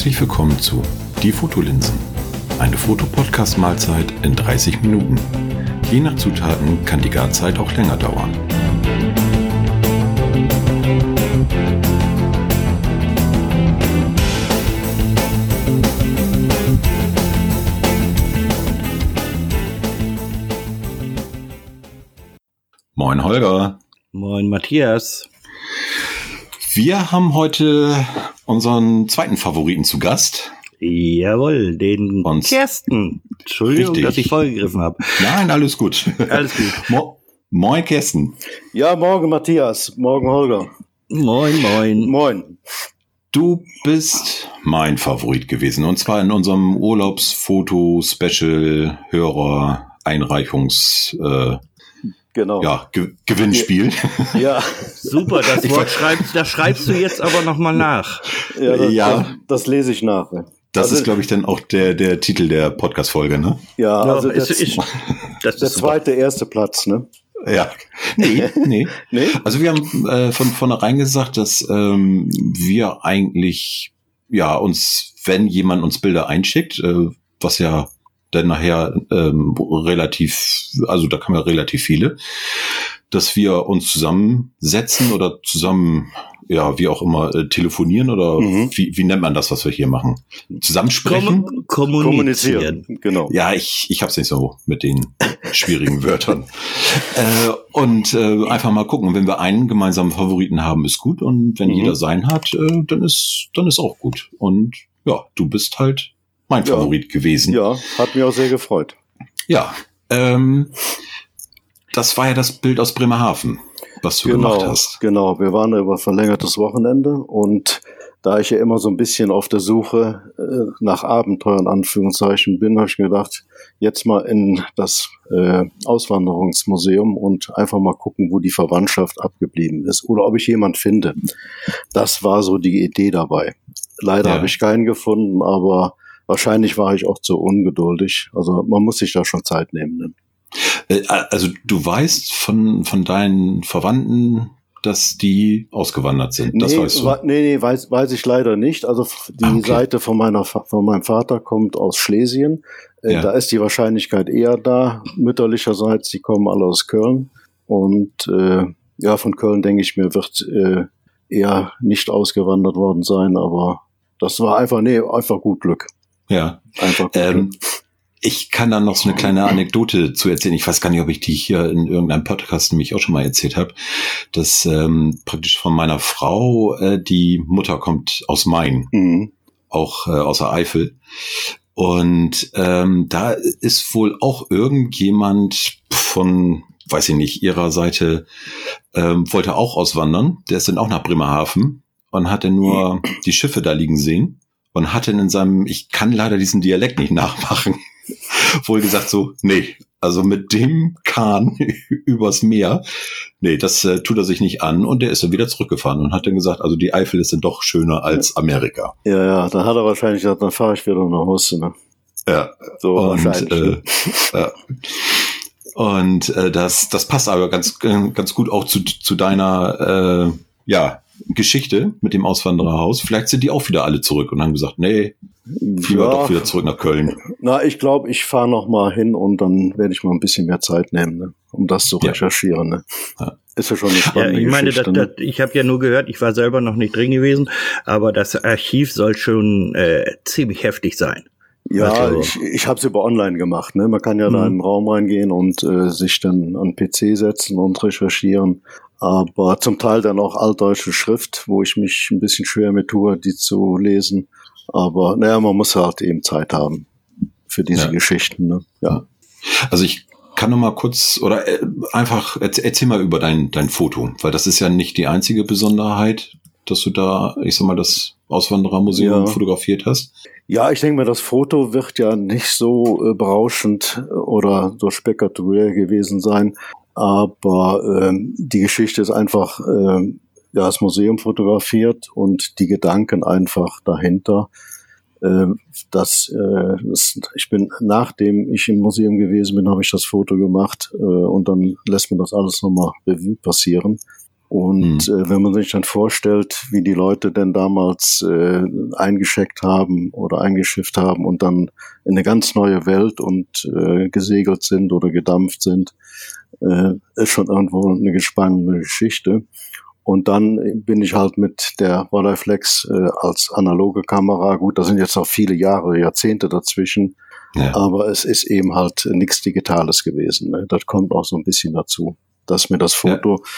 Herzlich willkommen zu Die Fotolinsen. Eine Fotopodcast-Mahlzeit in 30 Minuten. Je nach Zutaten kann die Garzeit auch länger dauern. Moin Holger. Moin Matthias. Wir haben heute unseren zweiten Favoriten zu Gast. Jawohl, den Und- Kersten. Entschuldigung, Richtig. dass ich vorgegriffen habe. Nein, alles gut. Alles gut. Mo Moin Kirsten. Ja, morgen Matthias, morgen Holger. Moin, moin. Moin. Du bist mein Favorit gewesen. Und zwar in unserem Urlaubsfoto-Special-Hörer-Einreichungs- äh, Genau. ja, Ge Gewinnspiel. ja, Super, das Ich Wort schreibst, das schreibst du jetzt aber nochmal nach. ja, das, Ja. Das, das lese ich nach. Das Also- ist, glaube ich, dann auch der, der Titel der Podcast-Folge, ne? Ja, Ja, also ist, der, ist, das der zweite, erste Platz, ne? Ja. Nee, nee. Nee? Also wir haben äh, von vornherein gesagt, dass ähm, wir eigentlich ja uns, wenn jemand uns Bilder einschickt, äh, was ja dann nachher ähm, relativ, also da kann man relativ viele, dass wir uns zusammensetzen oder zusammen, ja, wie auch immer, äh, telefonieren oder Mhm. wie, wie nennt man das, was wir hier machen? Zusammensprechen? Kommu kommunizieren. Genau. Ja, ich, ich hab's nicht so mit den schwierigen Wörtern. Äh, und äh, einfach mal gucken, wenn wir einen gemeinsamen Favoriten haben, ist gut. Und wenn Mhm. jeder seinen hat, äh, dann ist dann ist auch gut. Und ja, du bist halt mein Ja. Favorit gewesen. Ja, hat mich auch sehr gefreut. Ja, ähm, das war ja das Bild aus Bremerhaven, was du genau, gemacht hast. genau. Wir waren über verlängertes Wochenende und da ich ja immer so ein bisschen auf der Suche äh, nach Abenteuern, Anführungszeichen, bin, habe ich gedacht, jetzt mal in das äh, Auswanderungsmuseum und einfach mal gucken, wo die Verwandtschaft abgeblieben ist oder ob ich jemand finde. Das war so die Idee dabei. Leider Ja. habe ich keinen gefunden, aber wahrscheinlich war ich auch zu ungeduldig. Also man muss sich da schon Zeit nehmen. Ne? Äh, also du weißt von, von deinen Verwandten, dass die ausgewandert sind. Das nee, weißt du. nee, nee, weiß, weiß ich leider nicht. Also die Ah, okay. Seite von meiner von meinem Vater kommt aus Schlesien. Äh, Ja. Da ist die Wahrscheinlichkeit eher da. Mütterlicherseits, die kommen alle aus Köln. Und äh, ja, von Köln denke ich mir, wird äh, eher nicht ausgewandert worden sein, aber das war einfach, nee, einfach gut Glück. Ja. Einfach Ähm, ich kann da noch so eine kleine Anekdote zu erzählen. Ich weiß gar nicht, ob ich die hier in irgendeinem Podcast nämlich auch schon mal erzählt habe, dass ähm, praktisch von meiner Frau äh, die Mutter kommt aus Main, Mhm. auch äh, aus der Eifel. Und ähm, da ist wohl auch irgendjemand von, weiß ich nicht, ihrer Seite, ähm, wollte auch auswandern. Der ist dann auch nach Bremerhaven und hatte nur die Schiffe da liegen sehen und hatte in seinem, ich kann leider diesen Dialekt nicht nachmachen, wohl gesagt so, nee, also mit dem Kahn übers Meer, nee, das äh, tut er sich nicht an und der ist dann wieder zurückgefahren und hat dann gesagt, also die Eifel ist dann doch schöner als Amerika. Ja, ja, dann hat er wahrscheinlich gesagt, dann fahre ich wieder nach Hause. Ne? Ja, So und wahrscheinlich. äh, ne? ja. und äh, das das passt aber ganz äh, ganz gut auch zu zu deiner äh, ja Geschichte mit dem Auswandererhaus. Vielleicht sind die auch wieder alle zurück und haben gesagt, nee, lieber Ja. doch wieder zurück nach Köln. Na, ich glaube, ich fahre noch mal hin und dann werde ich mal ein bisschen mehr Zeit nehmen, ne, um das zu Ja. recherchieren. Ne. Ja. Ist ja schon eine Ja, spannende ich meine, das, Geschichte. das, ne? ich habe ja nur gehört, ich war selber noch nicht drin gewesen, aber das Archiv soll schon äh, ziemlich heftig sein. Ja, also- ich, ich habe es über online gemacht. Ne. Man kann ja da Mhm. in den Raum reingehen und äh, sich dann an PC setzen und recherchieren. Aber zum Teil dann auch altdeutsche Schrift, wo ich mich ein bisschen schwer mit tue, die zu lesen. Aber naja, man muss halt eben Zeit haben für diese Ja. Geschichten. Ne? Ja. Also ich kann noch mal kurz oder äh, einfach erzähl, erzähl mal über dein dein Foto, weil das ist ja nicht die einzige Besonderheit, dass du da, ich sag mal, das Auswanderermuseum Ja. fotografiert hast. Ja, ich denke mal, das Foto wird ja nicht so äh, berauschend äh, oder so spektakulär gewesen sein, aber ähm, die Geschichte ist einfach, ähm, ja, das Museum fotografiert und die Gedanken einfach dahinter. Äh, das, äh, das, ich bin, nachdem ich im Museum gewesen bin, habe ich das Foto gemacht äh, und dann lässt man das alles nochmal Revue passieren. Und mhm. äh, wenn man sich dann vorstellt, wie die Leute denn damals äh, eingeschickt haben oder eingeschifft haben und dann in eine ganz neue Welt und äh, gesegelt sind oder gedampft sind, äh, ist schon irgendwo eine gespannte Geschichte. Und dann bin ich halt mit der Rolleiflex äh, als analoge Kamera, gut, da sind jetzt noch viele Jahre, Jahrzehnte dazwischen, ja. aber es ist eben halt nichts Digitales gewesen. Ne? Das kommt auch so ein bisschen dazu, dass mir das Foto, ja.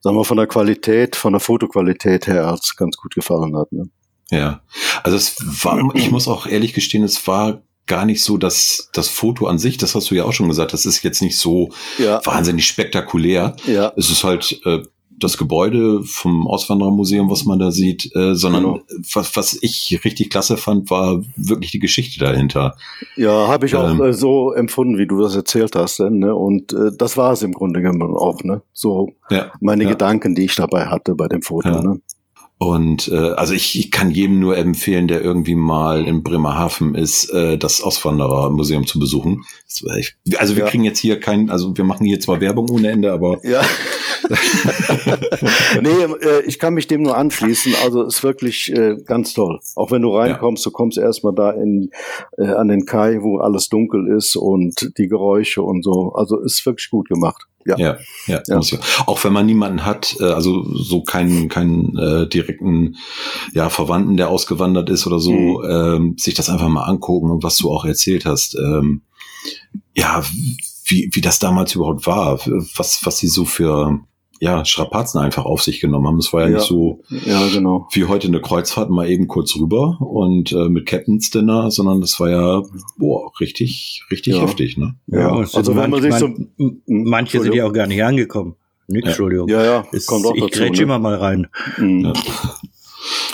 sagen wir von der Qualität, von der Fotoqualität her ganz gut gefallen hat. Ne? Ja, also es war, ich muss auch ehrlich gestehen, es war gar nicht so, dass das Foto an sich, das hast du ja auch schon gesagt, das ist jetzt nicht so ja. wahnsinnig spektakulär. Ja. Es ist halt äh, das Gebäude vom Auswanderermuseum, was man da sieht, äh, sondern genau. was, was ich richtig klasse fand, war wirklich die Geschichte dahinter. Ja, habe ich ähm, auch äh, so empfunden, wie du das erzählt hast. Ne? Und äh, das war es im Grunde genommen auch. Ne? So ja, meine ja. Gedanken, die ich dabei hatte bei dem Foto. Ja. Ne? Und äh, also ich, ich kann jedem nur empfehlen, der irgendwie mal in Bremerhaven ist, äh, das Auswanderermuseum zu besuchen. Also wir ja. kriegen jetzt hier kein, also wir machen hier zwar Werbung ohne Ende, aber ja. nee, äh, ich kann mich dem nur anschließen. Also ist wirklich äh, ganz toll. Auch wenn du reinkommst, ja. du kommst erstmal da in äh, an den Kai, wo alles dunkel ist und die Geräusche und so. Also ist wirklich gut gemacht. Ja, ja, ja, ja. ja. Auch wenn man niemanden hat, äh, also so keinen keinen äh, direkten ja Verwandten, der ausgewandert ist oder so, mhm. ähm, sich das einfach mal angucken und was du auch erzählt hast. Ähm, ja, wie wie das damals überhaupt war, was was sie so für ja, Strapazen einfach auf sich genommen haben. Es war ja, ja, nicht so ja, genau. wie heute eine Kreuzfahrt mal eben kurz rüber und äh, mit Captain's Dinner, sondern das war ja boah, richtig, richtig ja. heftig, ne? Ja, ja. also wenn man sich so manche sind ja auch gar nicht angekommen. Nix, Entschuldigung. Ja, ja, ist, kommt auch ich dazu. Ich ne? immer mal rein. Mhm.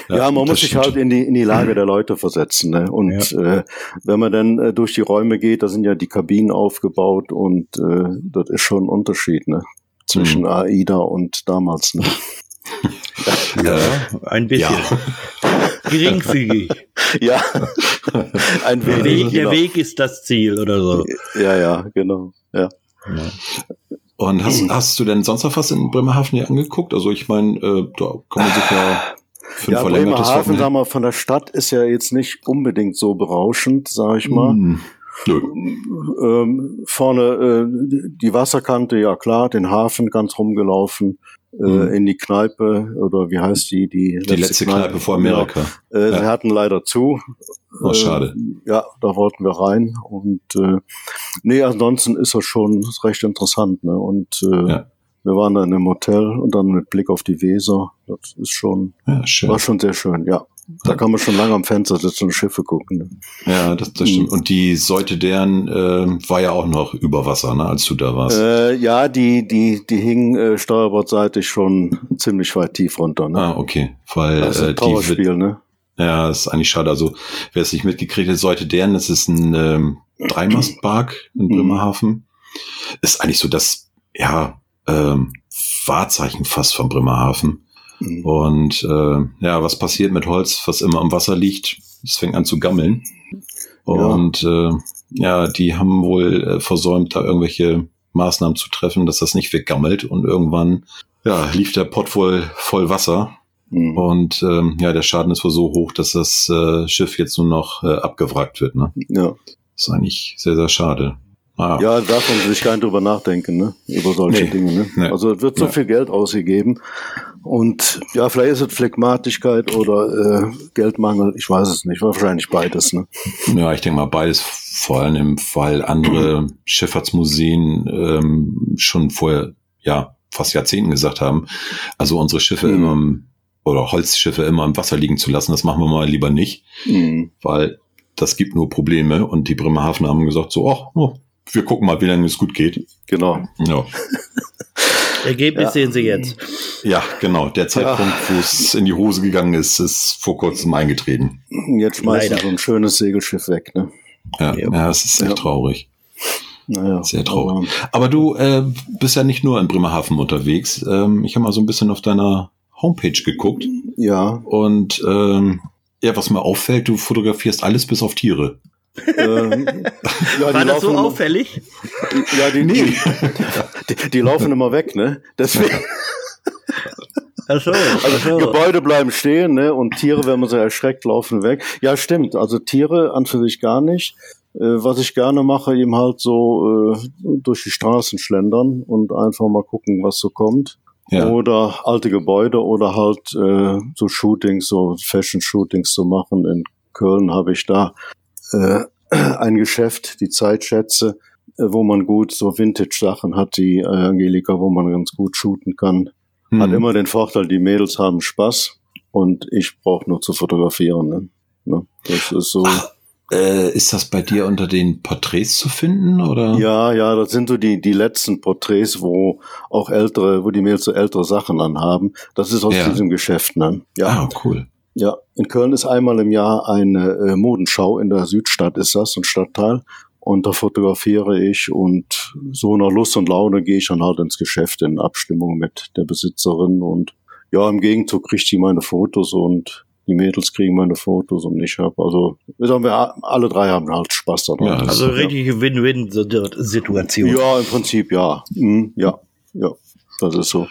Ja, ja, man muss sich halt in die, in die Lage der Leute versetzen. Ne? Und ja. äh, wenn man dann äh, durch die Räume geht, da sind ja die Kabinen aufgebaut und äh, das ist schon ein Unterschied. Ne? Zwischen mhm. AIDA und damals. Ne? ja, ein bisschen. Ja. Geringfügig. ja, ein wenig. Der Weg, der genau. Weg ist das Ziel oder so. Ja, ja, genau. Ja. ja. Und hast, hast du denn sonst noch was in Bremerhaven hier angeguckt? Also ich meine, äh, da kann man sich ja für ja, Bremerhaven, sagen wir, von der Stadt ist ja jetzt nicht unbedingt so berauschend, sag ich mal. Mm. Ähm, vorne äh, die Wasserkante, ja klar, den Hafen ganz rumgelaufen, äh, mhm. in die Kneipe oder wie heißt die? Die letzte, die letzte Kneipe, Kneipe, vor Amerika. Genau. Äh, ja. Sie hatten leider zu. Oh, schade. Äh, ja, da wollten wir rein und äh, nee, ansonsten ist das schon recht interessant. Ne? Und äh, ja. wir waren da in einem Hotel und dann mit Blick auf die Weser. Das ist schon, ja, war schon sehr schön, ja. Da kann man schon lange am Fenster sitzen und Schiffe gucken. Ne? Ja, das, das stimmt. Mhm. Und die Säute deren äh, war ja auch noch über Wasser, ne, als du da warst. Äh, ja, die, die, die hing äh, steuerbordseitig schon ziemlich weit tief runter. Ne? Ah, okay. Weil das ist ein äh, wird, ne? Ja, das ist eigentlich schade. Also, wer es nicht mitgekriegt hat, Säute deren, das ist ein ähm, Dreimastbark in mhm. Bremerhaven. Ist eigentlich so das, ja, ähm, Wahrzeichen fast von Bremerhaven. Mhm. Und äh, ja, was passiert mit Holz, was immer am Wasser liegt? Es fängt an zu gammeln. Und ja, äh, ja die haben wohl äh, versäumt, da irgendwelche Maßnahmen zu treffen, dass das nicht weggammelt. Und irgendwann ja, lief der Pott wohl voll Wasser. Mhm. Und ähm, ja, der Schaden ist wohl so hoch, dass das äh, Schiff jetzt nur noch äh, abgewrackt wird. Ne? Ja. Das ist eigentlich sehr, sehr schade. Ah. Ja, da darf man sich gar nicht drüber nachdenken, ne? über solche nee. Dinge. Ne? Nee. Also es wird so ja. viel Geld ausgegeben und ja, vielleicht ist es Phlegmatigkeit oder äh, Geldmangel, ich weiß es nicht, wahrscheinlich beides. Ne? Ja, ich denke mal beides, vor allem weil andere Schifffahrtsmuseen ähm, schon vorher, ja, fast Jahrzehnten gesagt haben, also unsere Schiffe mhm. immer oder Holzschiffe immer im Wasser liegen zu lassen, das machen wir mal lieber nicht, mhm. weil das gibt nur Probleme und die Bremerhaven haben gesagt so, ach, oh, wir gucken mal, wie lange es gut geht. Genau. Ja. Ergebnis ja. sehen Sie jetzt. Ja, genau. Der Zeitpunkt, ja. wo es in die Hose gegangen ist, ist vor kurzem eingetreten. Jetzt schmeißen Leider. so ein schönes Segelschiff weg, ne? Ja, ja, ja es ist echt ja. traurig. Naja, Sehr traurig. Aber, aber du äh, bist ja nicht nur in Bremerhaven unterwegs. Ähm, ich habe mal so ein bisschen auf deiner Homepage geguckt. Ja. Und ähm, ja, was mir auffällt, du fotografierst alles bis auf Tiere ähm, ja, War das so auffällig? Ja, die, nee. Die, die, laufen immer weg, ne? Deswegen. Ach so, also Gebäude bleiben stehen, ne? Und Tiere, wenn man sie erschreckt, laufen weg. Ja, stimmt. Also Tiere an für sich gar nicht. Äh, was ich gerne mache, eben halt so äh, durch die Straßen schlendern und einfach mal gucken, was so kommt. Ja. Oder alte Gebäude oder halt äh, so Shootings, so Fashion-Shootings zu machen. In Köln habe ich da ein Geschäft, die Zeitschätze, wo man gut so Vintage-Sachen hat, die äh, Angelika, wo man ganz gut shooten kann. Mhm. Hat immer den Vorteil, die Mädels haben Spaß und ich brauche nur zu fotografieren. Ne? Ne? Das ist so. Ach, äh, ist das bei dir unter den Porträts zu finden oder? Ja, ja, das sind so die die letzten Porträts, wo auch ältere, wo die Mädels so ältere Sachen anhaben. Das ist aus ja. diesem Geschäft, ne? Ja, ah, cool. Ja, in Köln ist einmal im Jahr eine äh, Modenschau in der Südstadt ist das, ein Stadtteil. Und da fotografiere ich und so nach Lust und Laune gehe ich dann halt ins Geschäft in Abstimmung mit der Besitzerin und ja, im Gegenzug kriegt die meine Fotos und die Mädels kriegen meine Fotos und ich habe, also sagen wir, alle drei haben halt Spaß daran. Ja, also richtige Win-Win-Situation. Ja, im Prinzip ja. Mhm, ja, ja, das ist so.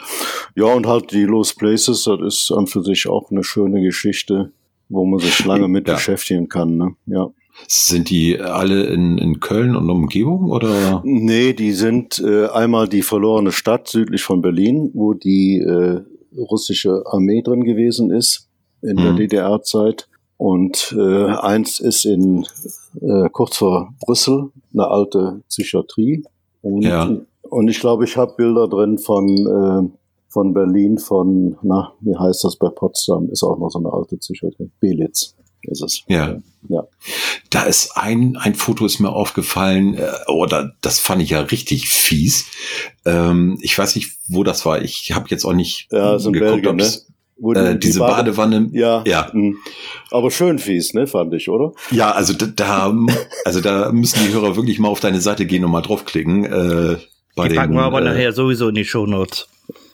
Ja, und halt die Lost Places, das ist an für sich auch eine schöne Geschichte, wo man sich lange mit ja. beschäftigen kann. Ne? Ja. Sind die alle in, in Köln und Umgebung oder? Nee, die sind äh, einmal die verlorene Stadt südlich von Berlin, wo die äh, russische Armee drin gewesen ist in mhm. der DDR-Zeit. Und äh, eins ist in äh, kurz vor Brüssel, eine alte Psychiatrie. Und, ja. und ich glaube, ich habe Bilder drin von, äh, von Berlin, von, na, wie heißt das bei Potsdam, ist auch noch so eine alte Psychiatrie. Belitz ist es. Ja. ja. Da ist ein, ein Foto ist mir aufgefallen, äh, oder das fand ich ja richtig fies. Ähm, ich weiß nicht, wo das war. Ich habe jetzt auch nicht ja, so geguckt, Belgien, ne? Wo äh, die, diese Bade Badewanne. Ja. ja. Hm. Aber schön fies, ne, fand ich, oder? Ja, also da, also da müssen die Hörer wirklich mal auf deine Seite gehen und mal draufklicken. Äh, bei die den, packen wir aber äh, nachher sowieso in die Shownotes.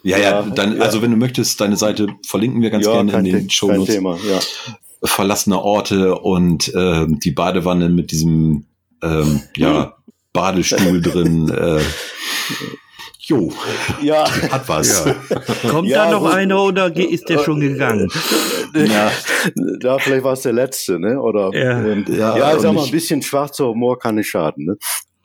Ja, ja, dann, ja. also wenn du möchtest, deine Seite verlinken wir ganz ja, gerne in den Shownotes. Kein Thema, ja. Verlassene Orte und äh, die Badewanne mit diesem ähm, ja, Badestuhl drin. Äh, Jo, ja. hat was. Ja. Kommt ja, da noch gut. einer oder ist der schon gegangen? Ja, ja vielleicht war es der letzte, ne? Oder ja, und, ja, ja ich sag mal, ein bisschen schwarzer Humor kann nicht schaden, ne?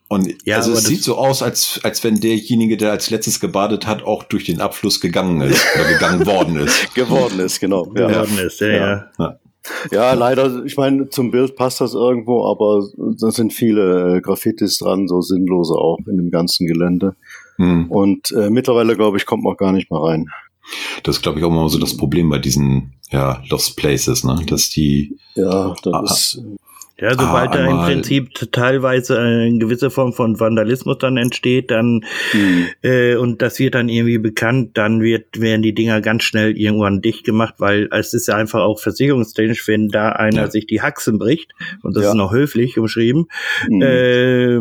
Und ja, also es sieht so aus, als, als wenn derjenige, der als letztes gebadet hat, auch durch den Abfluss gegangen ist oder gegangen worden ist. Geworden ist, genau. Ja. Geworden ist, ja, ja. ja. Ja, leider, ich meine, zum Bild passt das irgendwo, aber da sind viele äh, Graffitis dran, so sinnlose auch in dem ganzen Gelände. Hm. Und äh, mittlerweile, glaube ich, kommt man auch gar nicht mehr rein. Das ist, glaube ich, auch mal so das Problem bei diesen ja, Lost Places, ne? Dass die. Ja, das ah, ist. Ja, sobald ah, da im Prinzip teilweise eine gewisse Form von Vandalismus dann entsteht, dann mhm. äh, und das wird dann irgendwie bekannt, dann wird werden die Dinger ganz schnell irgendwann dicht gemacht, weil es ist ja einfach auch versicherungstechnisch, wenn da einer ja. sich die Haxen bricht und das ja. ist noch höflich umschrieben, mhm. äh,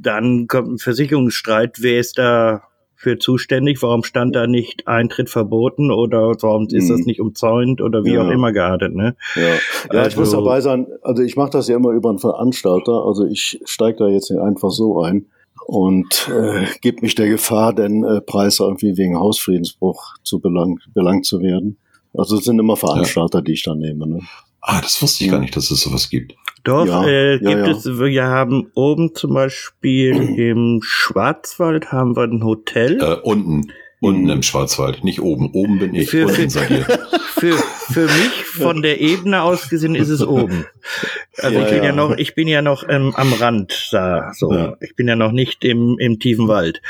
dann kommt ein Versicherungsstreit, wer ist da für zuständig? Warum stand da nicht Eintritt verboten oder warum ist mhm. das nicht umzäunt oder wie ja. auch immer geartet? Ne? Ja, ja also, ich muss also dabei sein, also ich mache das ja immer über einen Veranstalter, also ich steige da jetzt nicht einfach so ein und äh, gebe mich der Gefahr, den äh, Preis irgendwie wegen Hausfriedensbruch zu belangt, belangt zu werden. Also es sind immer Veranstalter, ja. die ich da nehme. Ne? Ah, das wusste ich gar nicht, dass es sowas gibt. Doch, ja, äh, gibt ja, ja. es, wir haben oben zum Beispiel im Schwarzwald haben wir ein Hotel. Äh, unten. Unten im Schwarzwald, nicht oben. Oben bin ich, für, unten seid ihr. Für, für mich von der Ebene aus gesehen ist es oben. Also ja, ich bin ja. ja. noch, ich bin ja noch ähm, am Rand da, so. Ja. Ich bin ja noch nicht im, im tiefen Wald.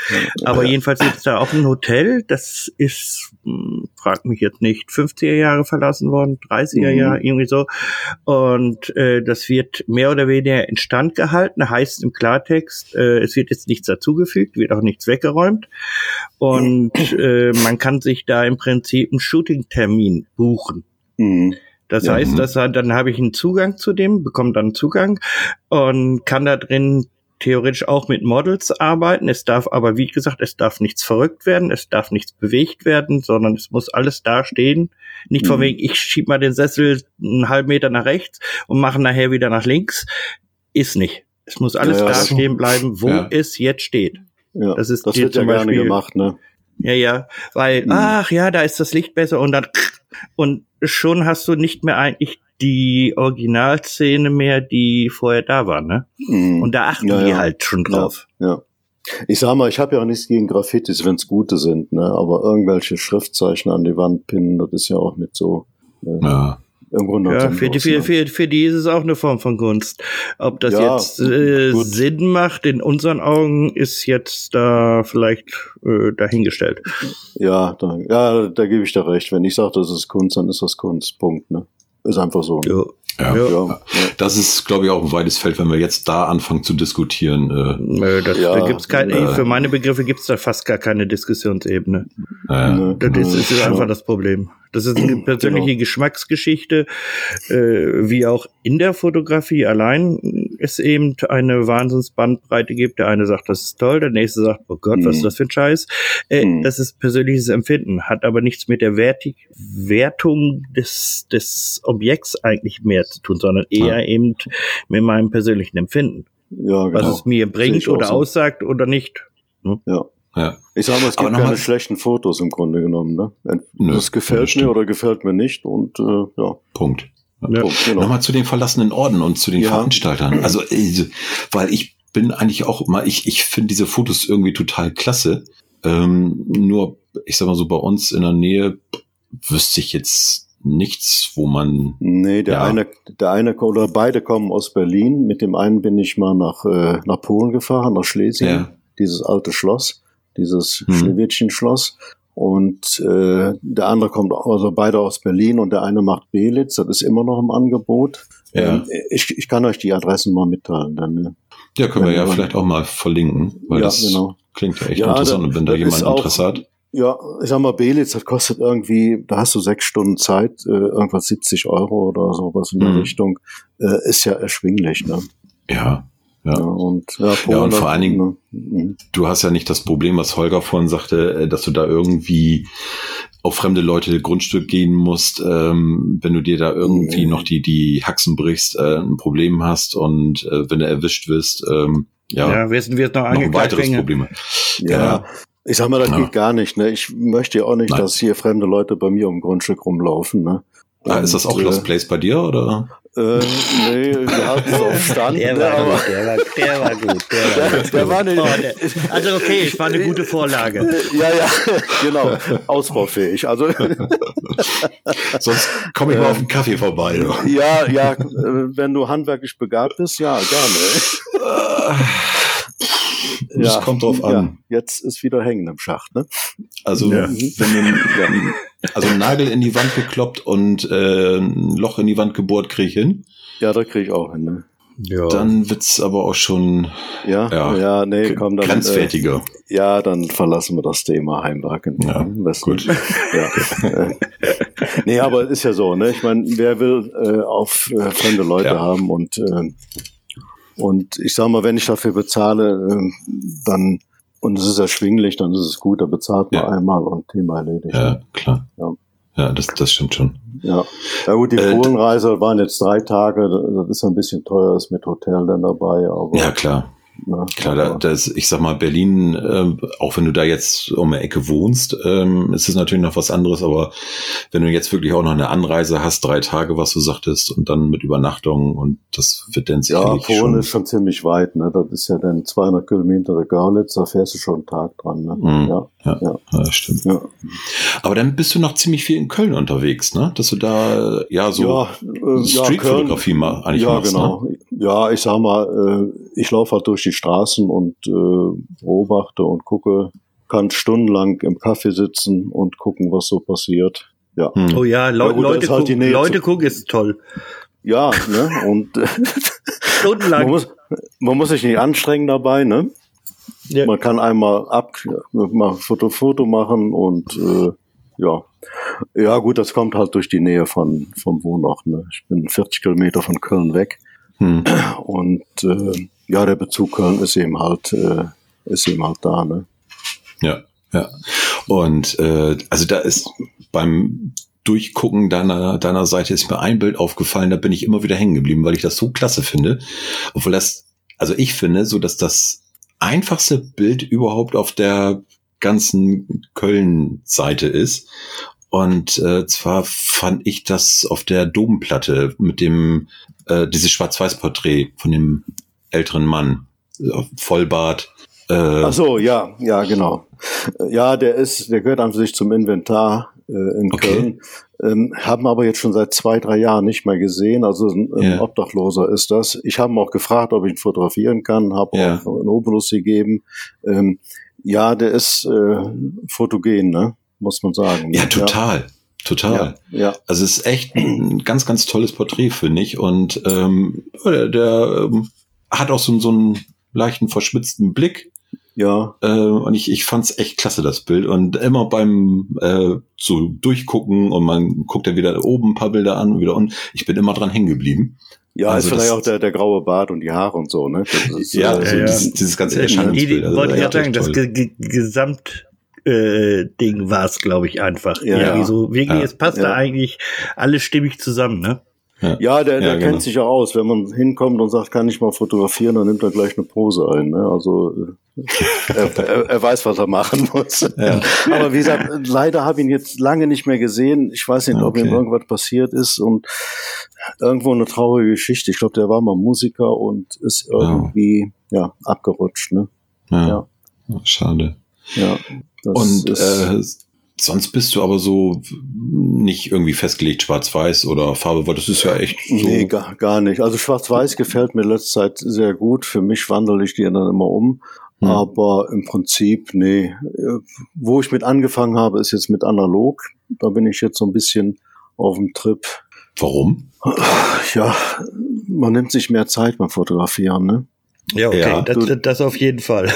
Aber jedenfalls ist da auch ein Hotel, das ist, hm, frag mich jetzt nicht, 50er Jahre verlassen worden, 30er mhm. Jahre, irgendwie so. Und äh, das wird mehr oder weniger instand gehalten, heißt im Klartext, äh, es wird jetzt nichts dazugefügt, wird auch nichts weggeräumt. Und äh, man kann sich da im Prinzip einen Shooting-Termin buchen. Mhm. Das ja, heißt, mhm. dass, dann habe ich einen Zugang zu dem, bekomme dann Zugang und kann da drin theoretisch auch mit Models arbeiten. Es darf aber, wie gesagt, es darf nichts verrückt werden, es darf nichts bewegt werden, sondern es muss alles da stehen. Nicht mhm. von wegen, ich schieb mal den Sessel einen halben Meter nach rechts und mache nachher wieder nach links. Ist nicht. Es muss alles ja, da stehen bleiben, wo ja. es jetzt steht. Ja, das ist das wird ja gerne gemacht, ne? Ja, ja, weil, mhm. ach ja, da ist das Licht besser und dann und schon hast du nicht mehr eigentlich die Originalszene mehr, die vorher da war, ne? Mhm. Und da achten ja, die ja. halt schon drauf. Ja. ja. Ich sag mal, ich habe ja auch nichts gegen Graffitis, wenn es gute sind, ne? Aber irgendwelche Schriftzeichen an die Wand pinnen, das ist ja auch nicht so. Ne? Ja. Im Grunde ja, für die, für, für, für die ist es auch eine Form von Kunst. Ob das ja, jetzt äh, Sinn macht, in unseren Augen, ist jetzt da vielleicht äh, dahingestellt. Ja, da, ja, da gebe ich dir recht. Wenn ich sage, das ist Kunst, dann ist das Kunst. Punkt. Ne? Ist einfach so. Ja. Ja, ja. Das ist, glaube ich, auch ein weites Feld, wenn wir jetzt da anfangen zu diskutieren. Äh. Das, ja, da gibt's kein, äh, für meine Begriffe gibt es da fast gar keine Diskussionsebene. Äh, das ist, ist einfach das Problem. Das ist eine persönliche genau. Geschmacksgeschichte, äh, wie auch in der Fotografie allein es eben eine Wahnsinnsbandbreite gibt. Der eine sagt, das ist toll, der nächste sagt, oh Gott, mhm. was ist mhm. das für ein Scheiß. Äh, mhm. Das ist persönliches Empfinden, hat aber nichts mit der Wertig Wertung des, des Objekts eigentlich mehr zu tun, sondern eher ja. eben mit meinem persönlichen Empfinden. Ja, genau. Was es mir bringt oder so. aussagt oder nicht. Hm? Ja. Ja. Ich sage mal, es gibt keine schlechten Fotos im Grunde genommen. Ne? Nö, das gefällt mir oder gefällt mir nicht und äh, ja. Punkt. Ja. Punkt genau. Nochmal zu den verlassenen Orden und zu den ja. Veranstaltern. Also, äh, weil ich bin eigentlich auch immer, ich, ich finde diese Fotos irgendwie total klasse. Ähm, nur, ich sag mal so, bei uns in der Nähe wüsste ich jetzt nichts, wo man. Nee, der ja. eine, der eine oder beide kommen aus Berlin. Mit dem einen bin ich mal nach, äh, nach Polen gefahren, nach Schlesien, ja. dieses alte Schloss dieses mhm. Schneewittchen-Schloss. Und äh, der andere kommt, also beide aus Berlin und der eine macht Belitz, das ist immer noch im Angebot. Ja. Ähm, ich, ich kann euch die Adressen mal mitteilen. Dann, ne? ja, können wir ja vielleicht auch mal verlinken, weil ja, das genau. klingt ja echt ja, interessant, wenn da jemand Interesse hat. Ja, ich sag mal, Belitz, das kostet irgendwie, da hast du sechs Stunden Zeit, äh, irgendwas 70 Euro oder sowas in der mhm. Richtung. Äh, ist ja erschwinglich, ne? Ja, ja. ja, und, ja, ja, und vor allen Dingen, ne? mhm. du hast ja nicht das Problem, was Holger vorhin sagte, äh, dass du da irgendwie auf fremde Leute Grundstück gehen musst, ähm, wenn du dir da irgendwie mhm. noch die, die Haxen brichst, äh, ein Problem hast und äh, wenn du erwischt wirst, ähm, ja, ja wirst, wirst noch, noch ein weiteres Problem. Ja. ja. Ich sag mal, das ja. geht gar nicht. Ne? Ich möchte ja auch nicht, Nein. dass hier fremde Leute bei mir um Grundstück rumlaufen. Ne? Ah, ist das auch äh, Lost Place bei dir oder? Äh, nee, wir hatten es auf Stand. Der war, aber, gut, der, war, der war gut. Der war, der, der war nicht, oh, also okay, es war eine gute Vorlage. Ja, ja, genau. Ausbaufähig. Also Sonst komme ich mal auf einen Kaffee vorbei. Oder? Ja, ja, wenn du handwerklich begabt bist, ja, gerne. Das ja, kommt drauf an. Ja, jetzt ist wieder hängen im Schacht, ne? Also, ja. wenn du, ja, also ein Nagel in die Wand gekloppt und äh, ein Loch in die Wand gebohrt, kriege ich hin. Ja, da kriege ich auch hin, ne? Ja. Dann wird's aber auch schon ja, ja, ja nee, komm, dann, grenzwertiger. Äh, ja, dann verlassen wir das Thema Heimwerken. Ja, gut. Ja. nee, aber ist ja so, ne? Ich meine, wer will äh, auf äh, fremde Leute ja. haben und äh, und ich sag mal, wenn ich dafür bezahle, äh, dann und es ist erschwinglich, dann ist es gut, da bezahlt man ja. einmal und Thema erledigt. Ja, klar. Ja. Ja, das, das stimmt schon. Ja, ja gut, die äh, Polenreise waren jetzt drei Tage, das ist ein bisschen teuer, ist mit Hotel dann dabei. Aber ja, klar. Ja, Klar, da, das, ich sag mal, Berlin, äh, auch wenn du da jetzt um die Ecke wohnst, ähm, ist es natürlich noch was anderes, aber wenn du jetzt wirklich auch noch eine Anreise hast, drei Tage, was du sagtest, und dann mit Übernachtung und das wird dann sicherlich Ja, Polen ist schon ziemlich weit, ne? Das ist ja dann 200 Kilometer der Görlitz, da fährst du schon einen Tag dran, ne? Mm, ja, ja, ja, ja, stimmt. Ja. Aber dann bist du noch ziemlich viel in Köln unterwegs, ne? Dass du da, ja, so ja, äh, Streetfotografie mal eigentlich ja, machst, genau. Ne? Ja, ich sag mal, äh, ich laufe halt durch die Straßen und äh, beobachte und gucke, kann stundenlang im Café sitzen und gucken, was so passiert. Ja. Hm. Oh ja, Le ja gut, Leute, halt gucken, Leute gucken ist toll. Ja, ne? Und stundenlang. Man muss, man muss sich nicht anstrengen dabei, ne? Ja. Man kann einmal ab, mal Foto, Foto machen und äh, ja. Ja, gut, das kommt halt durch die Nähe von, vom Wohnort. Ne? Ich bin 40 Kilometer von Köln weg. Hm. Und äh, ja, der Bezug ist eben halt, äh, ist eben halt da, ne? Ja, ja. Und äh, also da ist beim Durchgucken deiner, deiner Seite ist mir ein Bild aufgefallen, da bin ich immer wieder hängen geblieben, weil ich das so klasse finde. Obwohl das, also ich finde, so dass das einfachste Bild überhaupt auf der ganzen Köln-Seite ist. Und äh, zwar fand ich das auf der Domplatte mit dem, äh, dieses Schwarz-Weiß-Porträt von dem älteren Mann. Vollbart. Äh, Ach so, ja, ja, genau. Ja, der ist, der gehört an sich zum Inventar äh, in okay. Köln. Ähm, haben aber jetzt schon seit zwei, drei Jahren nicht mehr gesehen. Also ein, yeah. Obdachloser ist das. Ich habe ihn auch gefragt, ob ich ihn fotografieren kann, habe yeah. auch einen Obolus gegeben. Ähm, ja, der ist äh, fotogen, ne? muss man sagen. Ja, total. Ja. Total. Ja, ja. Also es ist echt ein ganz, ganz tolles Porträt, finde ich. Und ähm, der, der ähm, hat auch so, so einen leichten verschmitzten Blick. Ja. Äh, und ich, ich fand es echt klasse, das Bild. Und immer beim äh, so durchgucken und man guckt ja wieder oben ein paar Bilder an und wieder unten. Ich bin immer dran hängen geblieben. Ja, also ist vielleicht auch der, der graue Bart und die Haare und so, ne? Ist, ja, äh, so ja, dieses, dieses ganze Erscheinungsbild. Also, wollte ich gerade sagen, das Gesamt äh, Ding war es, glaube ich, einfach. Ja, ja. so wirklich, ja, es passt ja. da eigentlich alles stimmig zusammen, ne? Ja, ja der, der ja, kennt genau. sich ja aus. Wenn man hinkommt und sagt, kann ich mal fotografieren, dann nimmt er gleich eine Pose ein. Ne? Also äh, er, er, er, weiß, was er machen muss. Ja. Aber wie gesagt, leider habe ich ihn jetzt lange nicht mehr gesehen. Ich weiß nicht, okay. ob ihm irgendwas passiert ist und irgendwo eine traurige Geschichte. Ich glaube, der war mal Musiker und ist irgendwie ja, abgerutscht. Ne? Ja. Schade. Ja. und äh, Sonst bist du aber so nicht irgendwie festgelegt, schwarz-weiß oder Farbe, weil das ist ja echt so. Nee, gar, gar nicht. Also schwarz-weiß gefällt mir letzte Zeit sehr gut. Für mich wandle ich die dann immer um. Hm. Aber im Prinzip, nee. Wo ich mit angefangen habe, ist jetzt mit analog. Da bin ich jetzt so ein bisschen auf dem Trip. Warum? Ja, man nimmt sich mehr Zeit beim Fotografieren, ne? Ja, okay, ja. Das, das auf jeden Fall.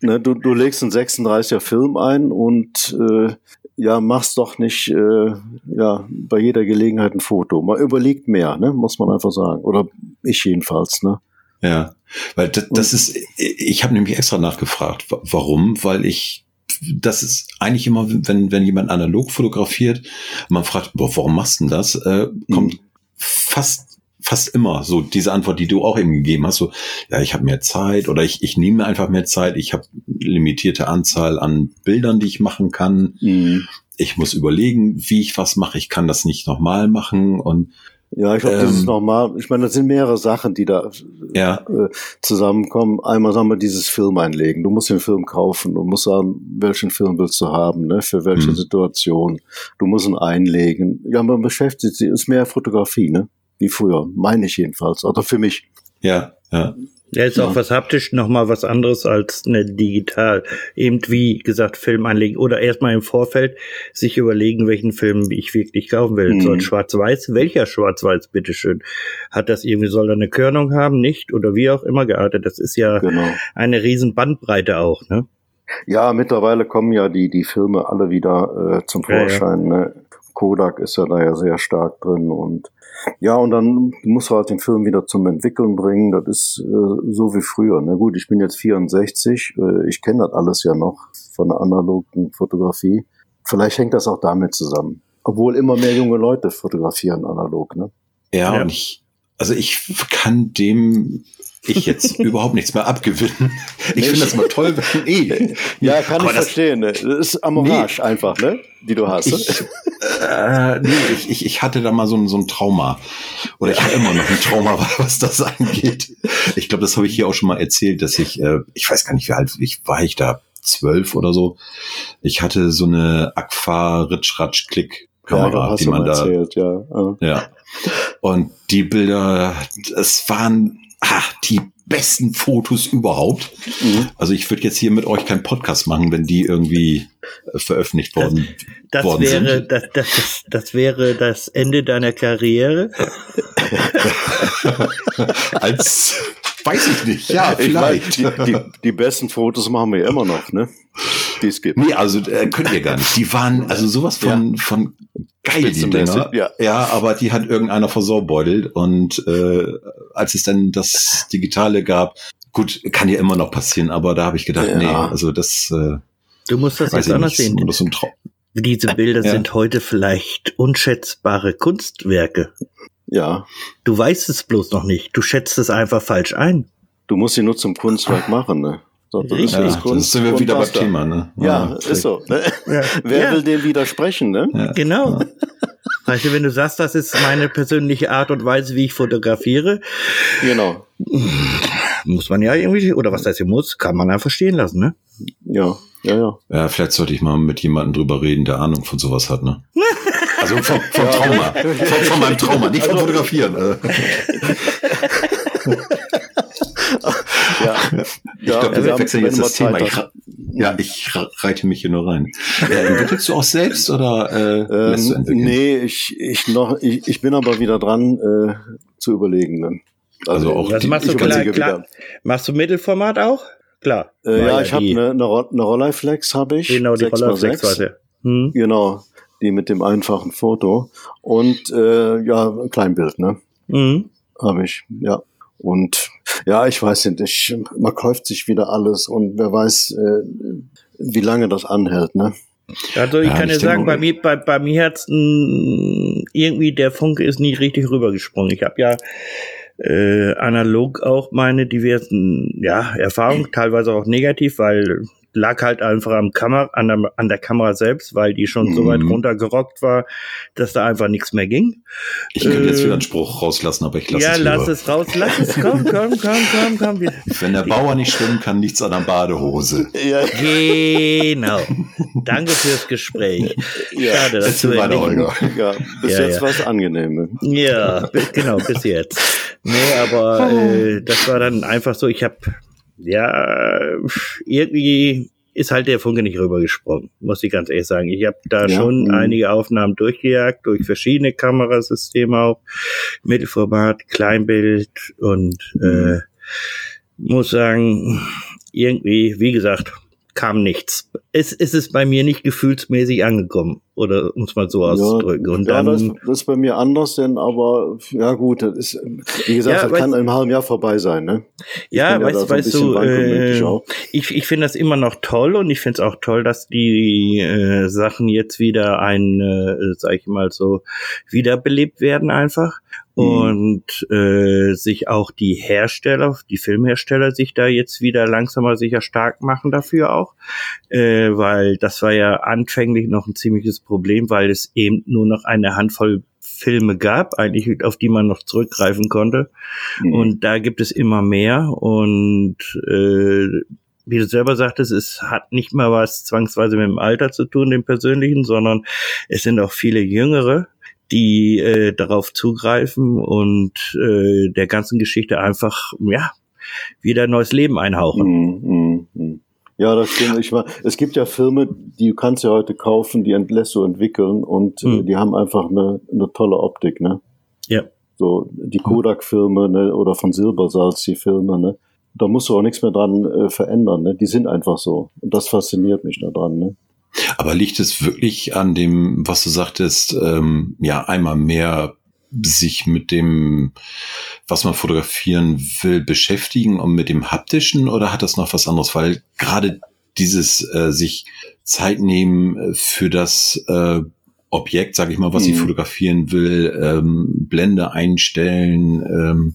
Ne, du, du legst einen 36er Film ein und äh, ja, machst doch nicht äh, ja, bei jeder Gelegenheit ein Foto. Man überlegt mehr, ne, muss man einfach sagen. Oder ich jedenfalls, ne? Ja, weil das, das ist, ich habe nämlich extra nachgefragt, warum, weil ich das ist eigentlich immer, wenn, wenn jemand analog fotografiert, man fragt, boah, warum machst du denn das, äh, kommt mhm. fast fast immer so diese Antwort, die du auch eben gegeben hast, so, ja, ich habe mehr Zeit oder ich, ich nehme einfach mehr Zeit, ich habe limitierte Anzahl an Bildern, die ich machen kann. Mhm. Ich muss überlegen, wie ich was mache. Ich kann das nicht nochmal machen und ja, ich glaube, das ist ähm, normal. Ich meine, das sind mehrere Sachen, die da ja. äh, zusammenkommen. Einmal sagen wir dieses Film einlegen. Du musst den Film kaufen. Du musst sagen, welchen Film willst du haben, ne? für welche mhm. Situation. Du musst ihn einlegen. Ja, man beschäftigt sich, ist mehr Fotografie, ne? Wie früher, meine ich jedenfalls, oder für mich. Ja, ja. Ja, ist auch was haptisch nochmal was anderes als eine digital. Eben wie gesagt, Film anlegen oder erstmal im Vorfeld sich überlegen, welchen Film ich wirklich kaufen will. Mhm. Soll schwarz-weiß? Welcher schwarz-weiß, bitteschön? Hat das irgendwie, soll er eine Körnung haben? Nicht? Oder wie auch immer geartet? Das ist ja genau. eine riesen Bandbreite auch, ne? Ja, mittlerweile kommen ja die, die Filme alle wieder äh, zum Vorschein. Ja, ja. Ne? Kodak ist ja da ja sehr stark drin und ja, und dann musst du halt den Film wieder zum Entwickeln bringen. Das ist äh, so wie früher. Na gut, ich bin jetzt 64. Äh, ich kenne das alles ja noch von der analogen Fotografie. Vielleicht hängt das auch damit zusammen. Obwohl immer mehr junge Leute fotografieren analog, ne? Ja, ja. und ich, also ich kann dem ich jetzt überhaupt nichts mehr abgewinnen. Ich finde das mal toll, wenn eh. Ja, kann ich verstehen. Ne? Das ist Amorage nee, einfach, ne? Die du hast. Ich, äh, nee, ich, ich, ich hatte da mal so ein, so ein Trauma. Oder ich habe immer noch ein Trauma, was das angeht. Ich glaube, das habe ich hier auch schon mal erzählt, dass ich, äh, ich weiß gar nicht, wie alt ich war ich da zwölf oder so. Ich hatte so eine Aqua Ritsch Ratsch Klick Kamera, ja, die man da, erzählt, ja. ja. Und die Bilder, es waren ach, die besten Fotos überhaupt. Mhm. Also ich würde jetzt hier mit euch keinen Podcast machen, wenn die irgendwie äh, veröffentlicht worden, das, das worden wäre, sind. Das, das, das, das wäre das Ende deiner Karriere. Als weiß ich nicht. Ja, vielleicht. Meine, die, die, die, besten Fotos machen wir immer noch, ne? Die es gibt. Nee, also äh, könnt ihr gar nicht. Die waren also sowas von, ja. von geil, die Dinger. Ja. ja, aber die hat irgendeiner versorbeutelt und äh, als es dann das Digitale gab, gut, kann ja immer noch passieren, aber da habe ich gedacht, ja. nee, also das äh, Du musst das jetzt anders sehen. Das ein Diese Bilder ja. sind heute vielleicht unschätzbare Kunstwerke. Ja. Du weißt es bloß noch nicht. Du schätzt es einfach falsch ein. Du musst sie nur zum Kunstwerk machen, ne? So, das ist ja, Kunst. sind wir wieder beim Thema, ne? Ja, ja ist so. Ne? Ja. Wer will dem widersprechen, ne? Genau. Weißt du, wenn du sagst, das ist meine persönliche Art und Weise, wie ich fotografiere. Genau. Muss man ja irgendwie, oder was heißt hier muss, kann man einfach stehen lassen, ne? Ja, ja, ja. Ja, vielleicht sollte ich mal mit jemandem drüber reden, der Ahnung von sowas hat, ne? Also vom, vom Trauma. Von, von meinem Trauma, nicht vom also- Fotografieren. ja, ich ja, glaube, wir wechseln jetzt das Thema. Ich, ja, ich reite mich hier nur rein. Äh, entwickelst du auch selbst oder äh, lässt du ähm, entwickeln? Nee, ich, ich, noch, ich, ich bin aber wieder dran äh, zu überlegen. Ne? Also, also auch das die, machst du klar, klar. Machst du Mittelformat auch? Klar. Äh, ja, ich habe eine, eine, eine Rolleiflex habe ich. Genau, die Rolleiflex. Hm. Genau, die mit dem einfachen Foto und äh, ja Kleinbild, ne? Mhm. Habe ich, ja. Und ja, ich weiß nicht, ich, man kauft sich wieder alles und wer weiß, äh, wie lange das anhält, ne? Also ich ja, kann ja sagen, bei mir, bei, bei mir hat's irgendwie der Funke ist nicht richtig rübergesprungen. Ich habe ja äh, analog auch meine diversen ja, Erfahrungen, teilweise auch negativ, weil lag halt einfach am Kamera, an, der, an der Kamera selbst, weil die schon mhm. so weit mhm. runtergerockt war, dass da einfach nichts mehr ging. Ich könnte äh, jetzt wieder einen Spruch rauslassen, aber ich lasse ja, es Ja, lass es raus, lass es, komm, komm, komm, komm, komm. Wenn der Bauer nicht schwimmen kann, nichts an der Badehose. Ja. Genau. Danke fürs Gespräch. Ja, Schade, dass du meine Olga. Ja, bis ja, jetzt ja. war es angenehm. Ja, genau, bis jetzt. Nee, aber äh, das war dann einfach so, ich habe ja, irgendwie ist halt der Funke nicht rübergesprungen, muss ich ganz ehrlich sagen. Ich habe da ja, schon mh. einige Aufnahmen durchgejagt, durch verschiedene Kamerasysteme auch, Mittelformat, Kleinbild und äh, muss sagen, irgendwie, wie gesagt, kam nichts. Es, es ist bei mir nicht gefühlsmäßig angekommen, oder um es mal so auszudrücken. Ja, und dann, ja, das, das, ist bei mir anders, denn aber ja gut, das ist, wie gesagt, ja, das kann in einem halben Jahr vorbei sein. Ne? ja, weißt, so weißt du, äh, ich, ich finde das immer noch toll und ich finde es auch toll, dass die äh, Sachen jetzt wieder ein, äh, sag ich mal so, wiederbelebt werden einfach. Mhm. und äh, sich auch die Hersteller, die Filmhersteller sich da jetzt wieder langsamer sicher stark machen dafür auch, äh, weil das war ja anfänglich noch ein ziemliches Problem, weil es eben nur noch eine Handvoll Filme gab, eigentlich auf die man noch zurückgreifen konnte. Mhm. Und da gibt es immer mehr und äh, wie du selber sagtest, es hat nicht mal was zwangsweise mit dem Alter zu tun, dem persönlichen, sondern es sind auch viele Jüngere, die äh, darauf zugreifen und äh, der ganzen Geschichte einfach, ja, wieder neues Leben einhauchen. Mm, mm, mm. Ja, das stimmt. Ich war, es gibt ja Filme, die du kannst ja heute kaufen, die lässt du entwickeln und mhm. die haben einfach eine, eine tolle Optik, ne? Ja. So die Kodak-Filme ne, oder von Silbersalz die Filme, ne? Da musst du auch nichts mehr dran äh, verändern, ne? Die sind einfach so. Und das fasziniert mich daran, ne? Aber liegt es wirklich an dem, was du sagtest, ähm, ja, einmal mehr sich mit dem, was man fotografieren will, beschäftigen und mit dem haptischen oder hat das noch was anderes? Weil gerade dieses äh, sich Zeit nehmen äh, für das äh, Objekt, sage ich mal, was mhm. ich fotografieren will, ähm, Blende einstellen, ähm,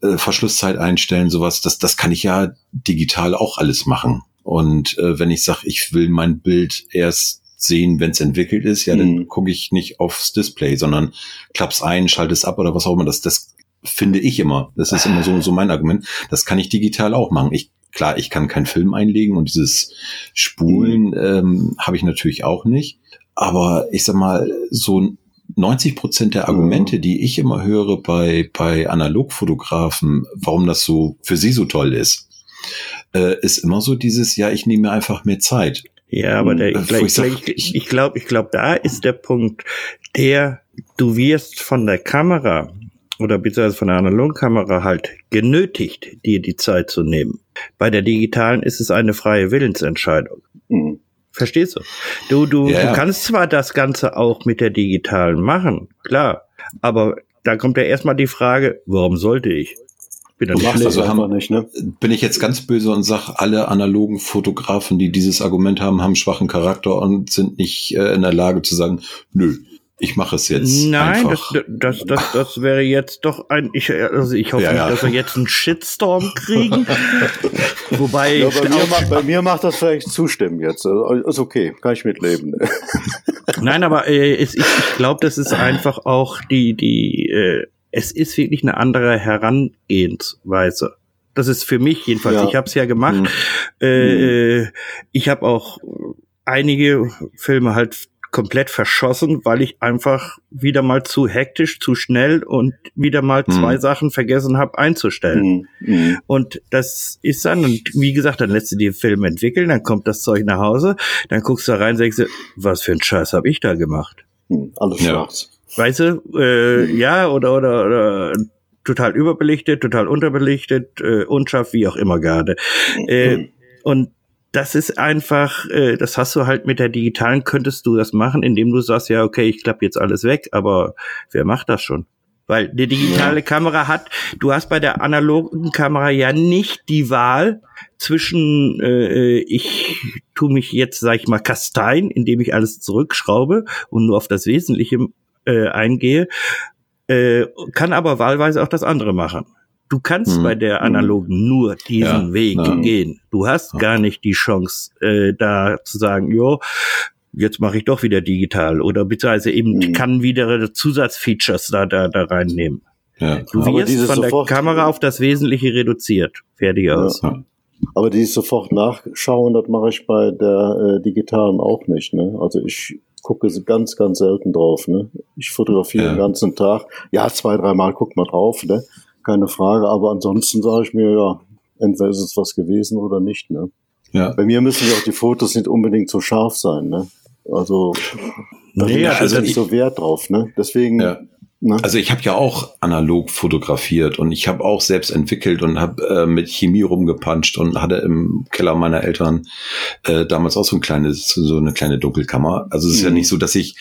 äh, Verschlusszeit einstellen, sowas, das, das kann ich ja digital auch alles machen. Und äh, wenn ich sage, ich will mein Bild erst sehen, wenn es entwickelt ist, ja, mhm. dann gucke ich nicht aufs Display, sondern klapp's ein, schalte es ab oder was auch immer. Das, das finde ich immer. Das ist immer so, so mein Argument. Das kann ich digital auch machen. Ich, klar, ich kann keinen Film einlegen und dieses Spulen mhm. ähm, habe ich natürlich auch nicht. Aber ich sag mal, so 90 Prozent der Argumente, die ich immer höre bei, bei Analogfotografen, warum das so für sie so toll ist, äh, ist immer so dieses, ja, ich nehme mir einfach mehr Zeit. Ja, aber der, ich, ich, ich, ich, ich glaube, ich glaube, da ist der Punkt, der, du wirst von der Kamera oder beziehungsweise von der Analogkamera halt genötigt, dir die Zeit zu nehmen. Bei der digitalen ist es eine freie Willensentscheidung. Mhm. Verstehst du? Du, du, ja, du kannst zwar das Ganze auch mit der digitalen machen, klar, aber da kommt ja erstmal die Frage, warum sollte ich? Bin du machst also haben, nicht, ne? Bin ich jetzt ganz böse und sag, alle analogen Fotografen, die dieses Argument haben, haben schwachen Charakter und sind nicht äh, in der Lage zu sagen, nö, ich mache es jetzt. Nein, das, das, das, das wäre jetzt doch ein. Ich, also ich hoffe ja, nicht, ja. dass wir jetzt einen Shitstorm kriegen. Wobei. Ja, bei, mir macht, bei, mir macht, das vielleicht zustimmen jetzt. Also, ist okay, kann ich mitleben. Nein, aber äh, ich, ich glaube, das ist einfach auch die, die, äh, es ist wirklich eine andere Herangehensweise. Das ist für mich jedenfalls. Ja. Ich habe es ja gemacht. Hm. Äh, hm. Ich habe auch einige Filme halt komplett verschossen, weil ich einfach wieder mal zu hektisch, zu schnell und wieder mal mhm. zwei Sachen vergessen habe einzustellen. Mhm. Und das ist dann, und wie gesagt, dann lässt du den Film entwickeln, dann kommt das Zeug nach Hause, dann guckst du da rein und denkst, was für ein Scheiß habe ich da gemacht? Mhm. Alles schwarz. Weißt du, äh, mhm. ja, oder, oder, oder total überbelichtet, total unterbelichtet, äh, unscharf, wie auch immer gerade. Äh, mhm. und das ist einfach, äh, das hast du halt mit der digitalen, könntest du das machen, indem du sagst, ja, okay, ich klappe jetzt alles weg, aber wer macht das schon? Weil die digitale ja. Kamera hat, du hast bei der analogen Kamera ja nicht die Wahl zwischen, äh, ich tu mich jetzt, sag ich mal, kastein, indem ich alles zurückschraube und nur auf das Wesentliche äh, eingehe, äh, kann aber wahlweise auch das andere machen. Du kannst mhm. bei der mhm. analogen nur diesen ja, Weg nein. gehen. Du hast ja. gar nicht die Chance, äh, da zu sagen, jo, jetzt mache ich doch wieder digital oder beziehungsweise eben mhm. kann wieder Zusatzfeatures da, da, da reinnehmen. Ja, du wirst von der Kamera auf das Wesentliche reduziert. Fertig aus. Aber dieses sofort nachschauen, das mache ich bei der äh, digitalen auch nicht. Ne? Also ich gucke ganz, ganz selten drauf. Ne? Ich fotografiere ja. den ganzen Tag. Ja, zwei, dreimal guckt man drauf. Ne? keine Frage. Aber ansonsten sage ich mir, ja, entweder ist es was gewesen oder nicht. Ne? Ja. Bei mir müssen ja auch die Fotos nicht unbedingt so scharf sein. Ne? Also da nee, also nicht so Wert drauf. Ne? Deswegen. Ja. Ne? Also ich habe ja auch analog fotografiert und ich habe auch selbst entwickelt und habe äh, mit Chemie rumgepanscht und hatte im Keller meiner Eltern äh, damals auch so, ein kleines, so eine kleine Dunkelkammer. Also es ist mhm. ja nicht so, dass ich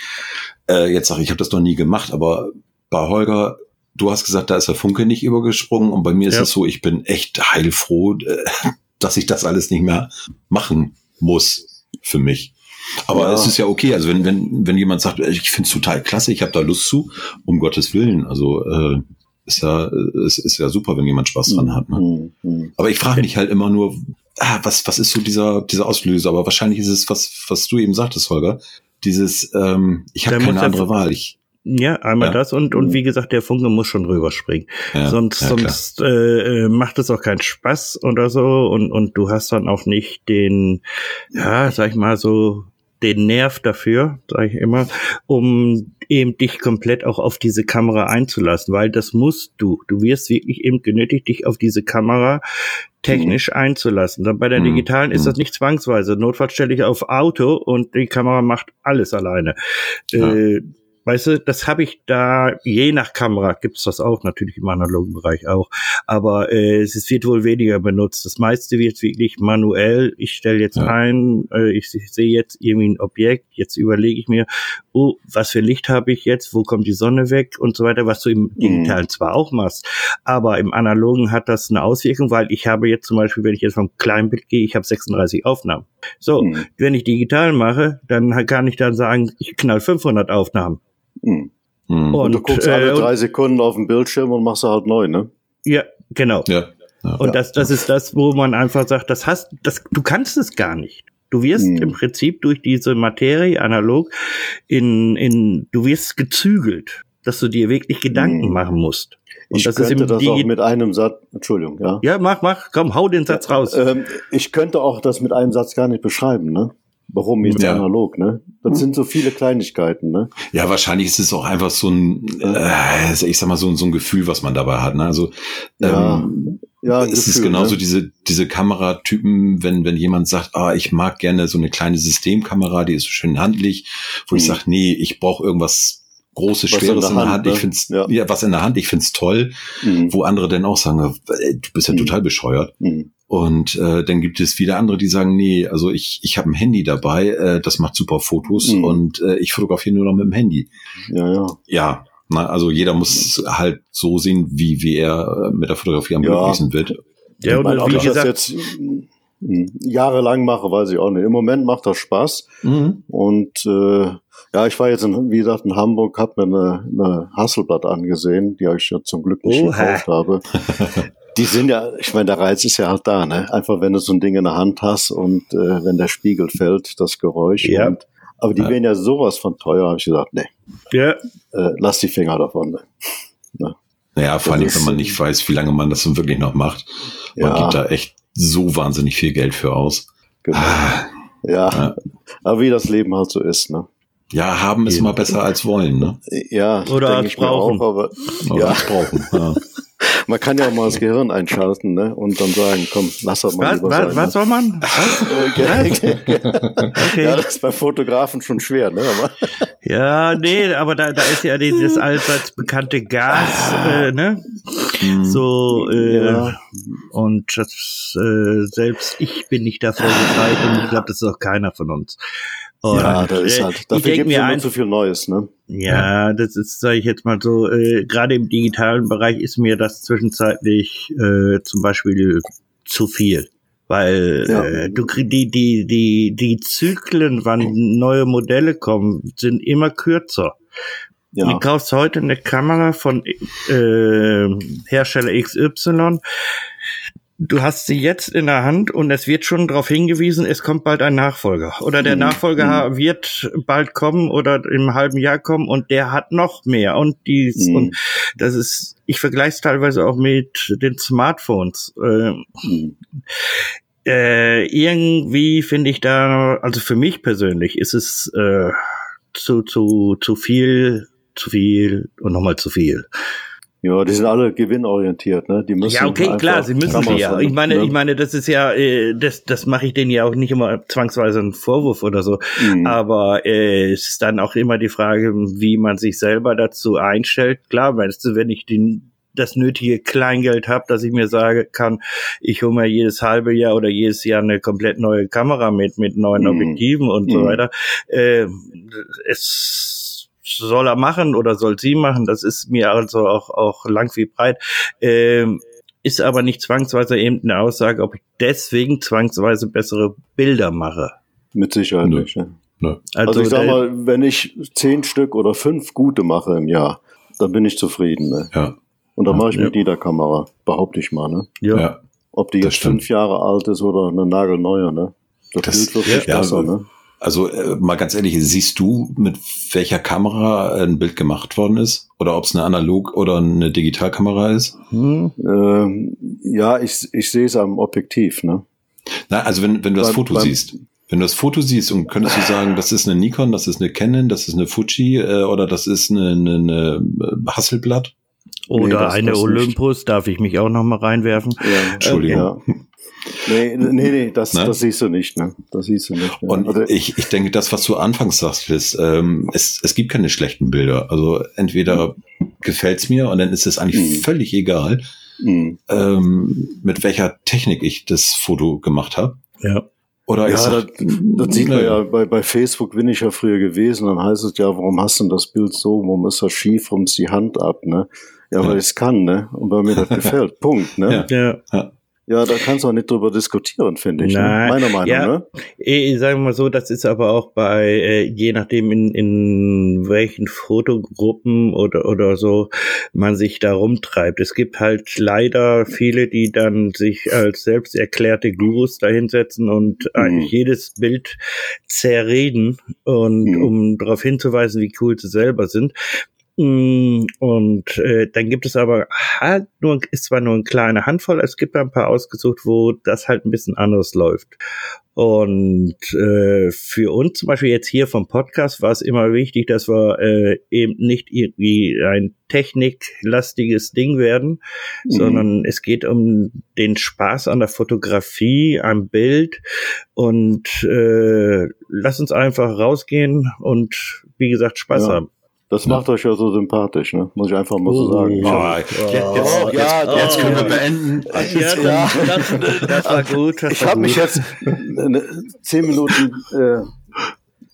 äh, jetzt sage, ich habe das noch nie gemacht, aber bei Holger du hast gesagt, da ist der Funke nicht übergesprungen und bei mir ist ja. es so, ich bin echt heilfroh, äh, dass ich das alles nicht mehr machen muss für mich. Aber ja. es ist ja okay, also wenn, wenn, wenn jemand sagt, ich finde es total klasse, ich habe da Lust zu, um Gottes Willen, also äh, ist ja, ist, ist ja super, wenn jemand Spaß dran hat. Ne? Mhm. Aber ich frage mich halt immer nur, ah, was, was ist so dieser, dieser Auslöser? Aber wahrscheinlich ist es, was, was du eben sagtest, Holger, dieses, ähm, ich habe keine andere Wahl. Ich, ja, einmal ja. das und, und wie gesagt, der Funke muss schon rüberspringen. Ja, sonst ja, sonst äh, äh, macht es auch keinen Spaß oder so und, und du hast dann auch nicht den, ja, sag ich mal so, den Nerv dafür, sage ich immer, um eben dich komplett auch auf diese Kamera einzulassen, weil das musst du. Du wirst wirklich eben genötigt, dich auf diese Kamera technisch mhm. einzulassen. Dann bei der mhm. digitalen mhm. ist das nicht zwangsweise. Notfalls stelle ich auf Auto und die Kamera macht alles alleine. Ja. Äh, Weißt du, das habe ich da, je nach Kamera gibt's das auch, natürlich im analogen Bereich auch, aber äh, es wird wohl weniger benutzt. Das meiste wird wirklich manuell. Ich stelle jetzt ja. ein, äh, ich sehe jetzt irgendwie ein Objekt, jetzt überlege ich mir, oh, was für Licht habe ich jetzt, wo kommt die Sonne weg und so weiter, was du im mhm. Digitalen mhm. zwar auch machst, aber im Analogen hat das eine Auswirkung, weil ich habe jetzt zum Beispiel, wenn ich jetzt vom Kleinbild gehe, ich habe 36 Aufnahmen. So, mhm. wenn ich digital mache, dann kann ich dann sagen, ich knall 500 Aufnahmen. Hm. Und, und, du guckst alle äh, drei Sekunden auf den Bildschirm und machst halt neu, ne? Ja, genau. Ja. ja. Und das, das ist das, wo man einfach sagt, das hast, das, du kannst es gar nicht. Du wirst hm. im Prinzip durch diese Materie analog in, in, du wirst gezügelt, dass du dir wirklich Gedanken hm. machen musst. Und ich das könnte ist das auch mit einem Satz, Entschuldigung, ja. Ja, mach, mach, komm, hau den Satz raus. Ähm, ich könnte auch das mit einem Satz gar nicht beschreiben, ne? Warum jetzt ja. analog, ne? Das hm. sind so viele Kleinigkeiten, ne? Ja, wahrscheinlich ist es auch einfach so ein, äh, ich sag mal, so, so ein Gefühl, was man dabei hat, ne? Also, ja. Ähm, ja, es Gefühl, ist genauso ne? diese, diese Kameratypen, wenn, wenn jemand sagt, ah, ich mag gerne so eine kleine Systemkamera, die ist so schön handlich, wo hm. ich sage, nee, ich brauche irgendwas Großes, was Schweres in der, in der Hand. Hand. Ne? Ich find's, ja. ja. was in der Hand, ich find's toll, mhm. wo andere dann auch sagen, du bist ja mhm. total bescheuert. Und äh, dann gibt es wieder andere, die sagen, nee, also ich, ich habe ein Handy dabei, äh, das macht super Fotos mhm. und äh, ich fotografiere nur noch mit dem Handy. Ja, ja. Ja, na, also jeder muss halt so sehen, wie, wie er mit der Fotografie am ja. möglichsten wird. Ja, und, und wie gesagt, jetzt hm, jahrelang mache, weiß ich auch nicht. Im Moment macht das Spaß. Mhm. Und äh, Ja, ich war jetzt, in, wie gesagt, in Hamburg, habe mir eine, eine Hasselblatt angesehen, die ich ja zum Glück nicht Oha. gekauft habe. Die sind ja, ich meine, der Reiz ist ja halt da, ne? Einfach wenn du so ein Ding in der Hand hast und äh, wenn der Spiegel fällt, das Geräusch. Ja. Und, aber die ja. werden ja sowas von teuer, habe ich gesagt, nee. Ja. Äh, lass die Finger davon. Ne? ne? Naja, vor allem, wenn man nicht weiß, wie lange man das dann wirklich noch macht. Man ja. gibt da echt so wahnsinnig viel Geld für aus. Genau. Ah. Ja. ja. Aber wie das Leben halt so ist, ne? Ja, haben ist immer besser als wollen, ne? Ja, oder als brauchen. Auch, aber, oder ja. als brauchen. Ja. Man kann ja auch mal das Gehirn einschalten ne? und dann sagen, komm, lass das mal was, lieber was, sein. Was ne? soll man? okay. okay. Ja, das ist bei Fotografen schon schwer, ne? Aber ja, nee, aber da, da ist ja dieses allseits bekannte Gas, äh, ne? So, äh, ja. und das, äh, selbst ich bin nicht davor gefeit und ich glaube, das ist auch keiner von uns. Und ja, da ist halt, dafür gibt es immer zu viel Neues, ne? Ja, das ist, sage ich jetzt mal so, äh, gerade im digitalen Bereich ist mir das zwischenzeitlich äh, zum Beispiel zu viel. Weil ja. äh, du die, die, die, die Zyklen, wann neue Modelle kommen, sind immer kürzer. Ja. Du kaufst heute eine Kamera von äh, Hersteller XY, du hast sie jetzt in der Hand und es wird schon darauf hingewiesen, es kommt bald ein Nachfolger. Oder der mhm. Nachfolger mhm. wird bald kommen oder im halben Jahr kommen und der hat noch mehr. Und dies mhm. und das ist, ich vergleiche es teilweise auch mit den Smartphones. Äh, mhm. äh, irgendwie finde ich da, also für mich persönlich ist es äh, zu, zu, zu viel, zu viel und nochmal zu viel. Ja, die sind alle gewinnorientiert, ne? Die müssen ja, okay, klar, sie müssen sie ja. Ich meine, ne? ich meine, das ist ja, äh, das, das mache ich denen ja auch nicht immer zwangsweise einen Vorwurf oder so. Mhm. Aber äh, es ist dann auch immer die Frage, wie man sich selber dazu einstellt. Klar, meinst du, wenn ich den das nötige Kleingeld habe, dass ich mir sagen kann, ich hole mir jedes halbe Jahr oder jedes Jahr eine komplett neue Kamera mit mit neuen mhm. Objektiven und mhm. so weiter. Äh, es soll er machen oder soll sie machen, das ist mir also auch, auch lang wie breit. Ähm, ist aber nicht zwangsweise eben eine Aussage, ob ich deswegen zwangsweise bessere Bilder mache. Mit Sicherheit Nö. nicht. Ja. Nö. Also, also ich sag mal, wenn ich zehn Stück oder fünf gute mache im Jahr, dann bin ich zufrieden. Ne? Ja. Und dann ja, mache ich ja. mit jeder Kamera, behaupte ich mal. Ne? Ja. Ob die jetzt fünf Jahre alt ist oder eine nagelneue, ne? Das, das Bild wird ja, besser, ne? Also äh, mal ganz ehrlich, siehst du, mit welcher Kamera ein Bild gemacht worden ist? Oder ob es eine Analog- oder eine Digitalkamera ist? Hm. Ähm, ja, ich, ich sehe es am Objektiv. Ne? Na, also wenn, wenn du das Foto siehst. Wenn du das Foto siehst und könntest du sagen, das ist eine Nikon, das ist eine Canon, das ist eine Fuji äh, oder das ist eine, eine, eine Hasselblatt? Oder nee, das, eine das Olympus, nicht. darf ich mich auch noch mal reinwerfen? Ja, Entschuldigung. Äh, ja. Nee, nee, nee, das, ne? das siehst du nicht, ne? Das siehst du nicht. Ja. Und also, ich, ich denke, das, was du anfangs sagst, ist, ähm, es, es gibt keine schlechten Bilder. Also entweder gefällt's mir und dann ist es eigentlich mhm. völlig egal, mhm. ähm, mit welcher Technik ich das Foto gemacht habe. Ja. Oder ja, sag, das, das sieht man ja bei, bei Facebook bin ich ja früher gewesen, dann heißt es ja, warum hast du denn das Bild so, warum ist das schief, warum ist die Hand ab, ne? Ja, ja. weil ich es kann, ne? Und weil mir das gefällt. Punkt, ne? Ja. ja. Ja, da kannst du auch nicht drüber diskutieren, finde ich. Ne? Nein, ne? Meiner Meinung, ja, ne? Ich sage mal so, das ist aber auch bei, äh, je nachdem in, in welchen Fotogruppen oder, oder so man sich da rumtreibt. Es gibt halt leider viele, die dann sich als selbst erklärte Gurus dahinsetzen und mhm. eigentlich jedes Bild zerreden und mhm. um darauf hinzuweisen, wie cool sie selber sind. Mm, und äh, dann gibt es aber halt nur, ist zwar nur eine kleine Handvoll, es gibt ein paar ausgesucht, wo das halt ein bisschen anders läuft. Und äh, für uns zum Beispiel jetzt hier vom Podcast war es immer wichtig, dass wir äh, eben nicht irgendwie ein techniklastiges Ding werden, mhm. sondern es geht um den Spaß an der Fotografie, am Bild und äh, lass uns einfach rausgehen und wie gesagt Spaß ja. haben. Das macht euch ja so sympathisch, ne? Muss ich einfach mal so sagen. Oh, oh, jetzt, jetzt, jetzt, jetzt, können wir beenden. Ja, ja. Das, das, war gut. Das ich habe mich jetzt zehn Minuten äh,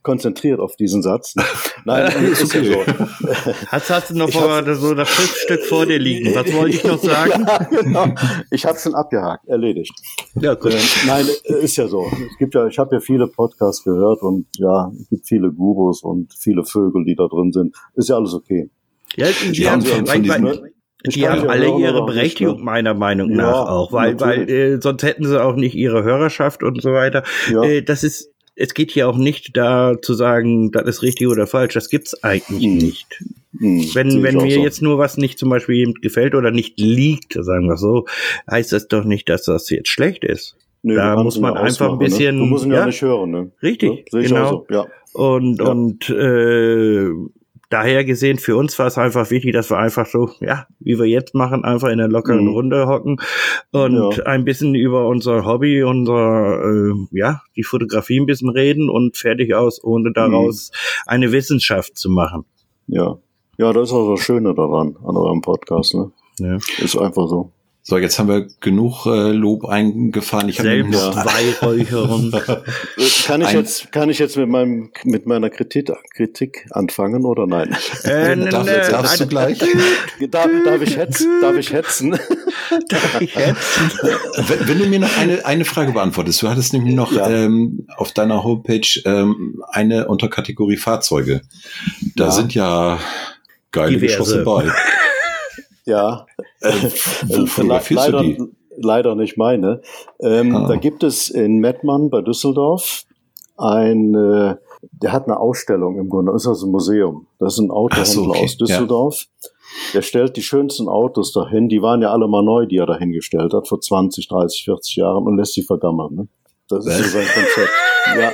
konzentriert auf diesen Satz. Nein, ist okay. ja so. Hast, hast du noch vor, so das Schriftstück vor dir liegen? Was wollte ich noch sagen? Ja, genau. Ich habe schon abgehakt, erledigt. Ja, gut. Äh, nein, ist ja so. Es gibt ja, ich habe ja viele Podcasts gehört und ja, es gibt viele Gurus und viele Vögel, die da drin sind. Ist ja alles okay. Ja, die, haben, von, von diesem, die haben alle ihre Berechtigung, nicht, meiner Meinung nach ja, auch, weil, weil äh, sonst hätten sie auch nicht ihre Hörerschaft und so weiter. Ja. Äh, das ist es geht hier auch nicht da zu sagen, das ist richtig oder falsch. Das gibt's eigentlich mhm. nicht. Mhm. Wenn, wenn mir so. jetzt nur was nicht zum Beispiel gefällt oder nicht liegt, sagen wir so, heißt das doch nicht, dass das jetzt schlecht ist. Nee, da muss man einfach ein ne? bisschen. Ne? Du musst ihn ja, ja nicht hören, ne? Richtig, ja, genau. So. Ja. Und, ja. und äh, daher gesehen, für uns war es einfach wichtig, dass wir einfach so, ja, wie wir jetzt machen, einfach in der lockeren mhm. Runde hocken und ja. ein bisschen über unser Hobby, unser, äh, ja, die Fotografie ein bisschen reden und fertig aus, ohne daraus mhm. eine Wissenschaft zu machen. Ja. Ja, das ist auch das Schöne daran, an eurem Podcast, ne? Ja. Ist einfach so. So, jetzt haben wir genug äh, Lob eingefahren. Ich habe noch Weihräucherung. kann ich jetzt kann ich jetzt mit meinem mit meiner Kritik, Kritik anfangen oder nein? Äh, darf, ne, darfst du gleich? Darf, darf ich hetzen? Darf ich hetzen? darf ich hetzen? wenn, wenn, du mir noch eine eine Frage beantwortest, du hattest nämlich noch ja. ähm, auf deiner Homepage ähm, eine Unterkategorie Fahrzeuge. Da ja. sind ja geile Diverse. Geschosse bei. Ja, äh, leider, leider nicht meine. Ähm, ah. Da gibt es in Mettmann bei Düsseldorf ein, äh, der hat eine Ausstellung im Grunde, das ist also ein Museum. Das ist ein Autohändler so, okay. aus Düsseldorf. Ja. Der stellt die schönsten Autos dahin. Die waren ja alle mal neu, die er dahingestellt hat, vor 20, 30, 40 Jahren und lässt sie vergammeln. Ne? Das ist so sein Konzept. Ja.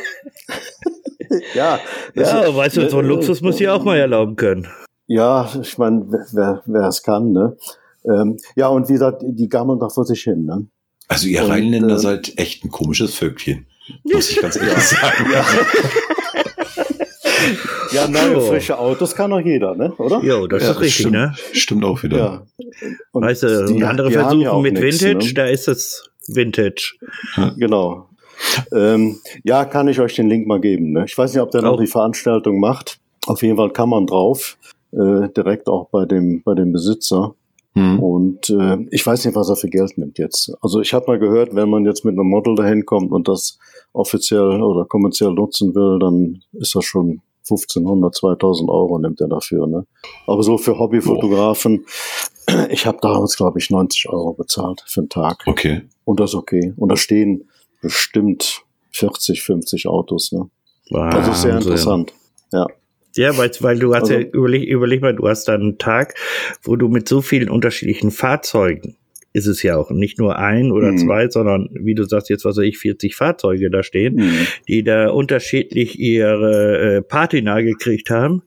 ja, ja, weißt du, so ein Luxus muss ich auch mal erlauben können. Ja, ich meine, wer, wer es kann, ne? Ähm, ja, und wie gesagt, die gammeln da vor sich hin, ne? Also ihr und, Rheinländer äh, seid echt ein komisches Völkchen. Muss ich ganz ehrlich sagen. Ja. ja, neue, frische Autos kann doch jeder, ne? Oder? Jo, das ja, ist richtig, stimmt, ne? Stimmt auch wieder. Ja. Und weißt du, die, andere versuchen ja mit nix, Vintage, ne? da ist es Vintage. Genau. Ähm, ja, kann ich euch den Link mal geben. Ne? Ich weiß nicht, ob der noch die Veranstaltung macht. Auf jeden Fall kann man drauf äh, direkt auch bei dem, bei dem Besitzer. Hm. Und äh, ich weiß nicht, was er für Geld nimmt jetzt. Also ich habe mal gehört, wenn man jetzt mit einem Model dahin kommt und das offiziell oder kommerziell nutzen will, dann ist das schon 1500, 2000 Euro nimmt er dafür. Ne? Aber so für Hobbyfotografen, oh. ich habe damals, glaube ich, 90 Euro bezahlt für einen Tag. Okay. Und das ist okay. Und da stehen bestimmt 40, 50 Autos. Ne? Wahnsinn. Das ist sehr interessant. Ja. Ja, weil, weil du hast also, ja, überleg, überleg mal, du hast da einen Tag, wo du mit so vielen unterschiedlichen Fahrzeugen ist es ja auch nicht nur ein oder mhm. zwei, sondern wie du sagst, jetzt was weiß ich, 40 Fahrzeuge da stehen, mhm. die da unterschiedlich ihre äh, Patina gekriegt haben,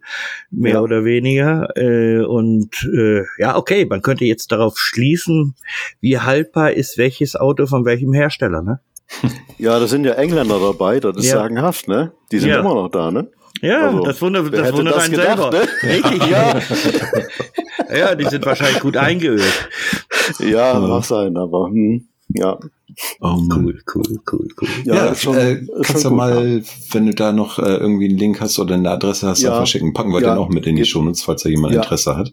mehr ja. oder weniger. Äh, und äh, ja, okay, man könnte jetzt darauf schließen, wie haltbar ist welches Auto von welchem Hersteller, ne? Ja, da sind ja Engländer dabei, das ist ja. sagenhaft, ne? Die sind ja. immer noch da, ne? Ja, also, das wundert, das wundert das einen gedacht, selber. Ne? Richtig, ja. ja, die sind wahrscheinlich gut eingeölt. Ja, mag sein, aber hm, ja. Oh cool, cool, cool, cool. Ja, ja schon, äh, kannst du mal, ja. wenn du da noch äh, irgendwie einen Link hast oder eine Adresse hast, ja. verschicken. Packen wir ja. den auch mit in die Shownotes, falls da jemand Interesse hat.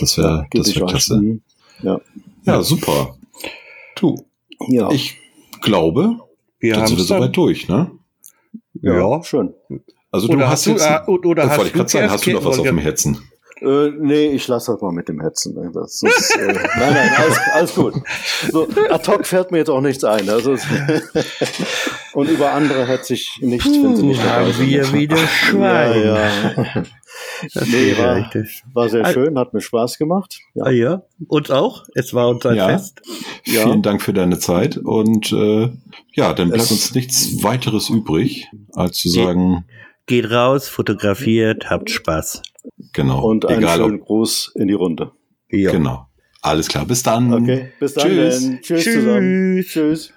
Das wäre das wär klasse. Mhm. Ja. ja, super. Du, ja. ich glaube, wir sind wir soweit durch, ne? Ja, ja, schön. Also du oder hast, du, jetzt, äh, oder hast, ich du sagen, hast du noch was auf dem Herzen? Äh, nee, ich lasse das mal mit dem Hetzen. Ne? Das ist, äh, nein, nein, alles, alles gut. So, ad hoc fällt mir jetzt auch nichts ein. Also, und über andere hetze ich nicht, wenn sie nicht dabei sind. wir wieder Schwein. Ja, ja. nee, war, war sehr schön, hat mir Spaß gemacht. Ja, ah, ja. uns auch. Es war uns ein ja. Fest. Ja. Vielen Dank für deine Zeit und äh, ja, dann bleibt es uns nichts weiteres übrig, als zu sagen. Geht raus, fotografiert, habt Spaß. Genau. Und einen Egal, schönen Gruß in die Runde. Ja. Genau. Alles klar, bis dann. Okay, bis dann. Tschüss. Tschüss, Tschüss zusammen. Tschüss.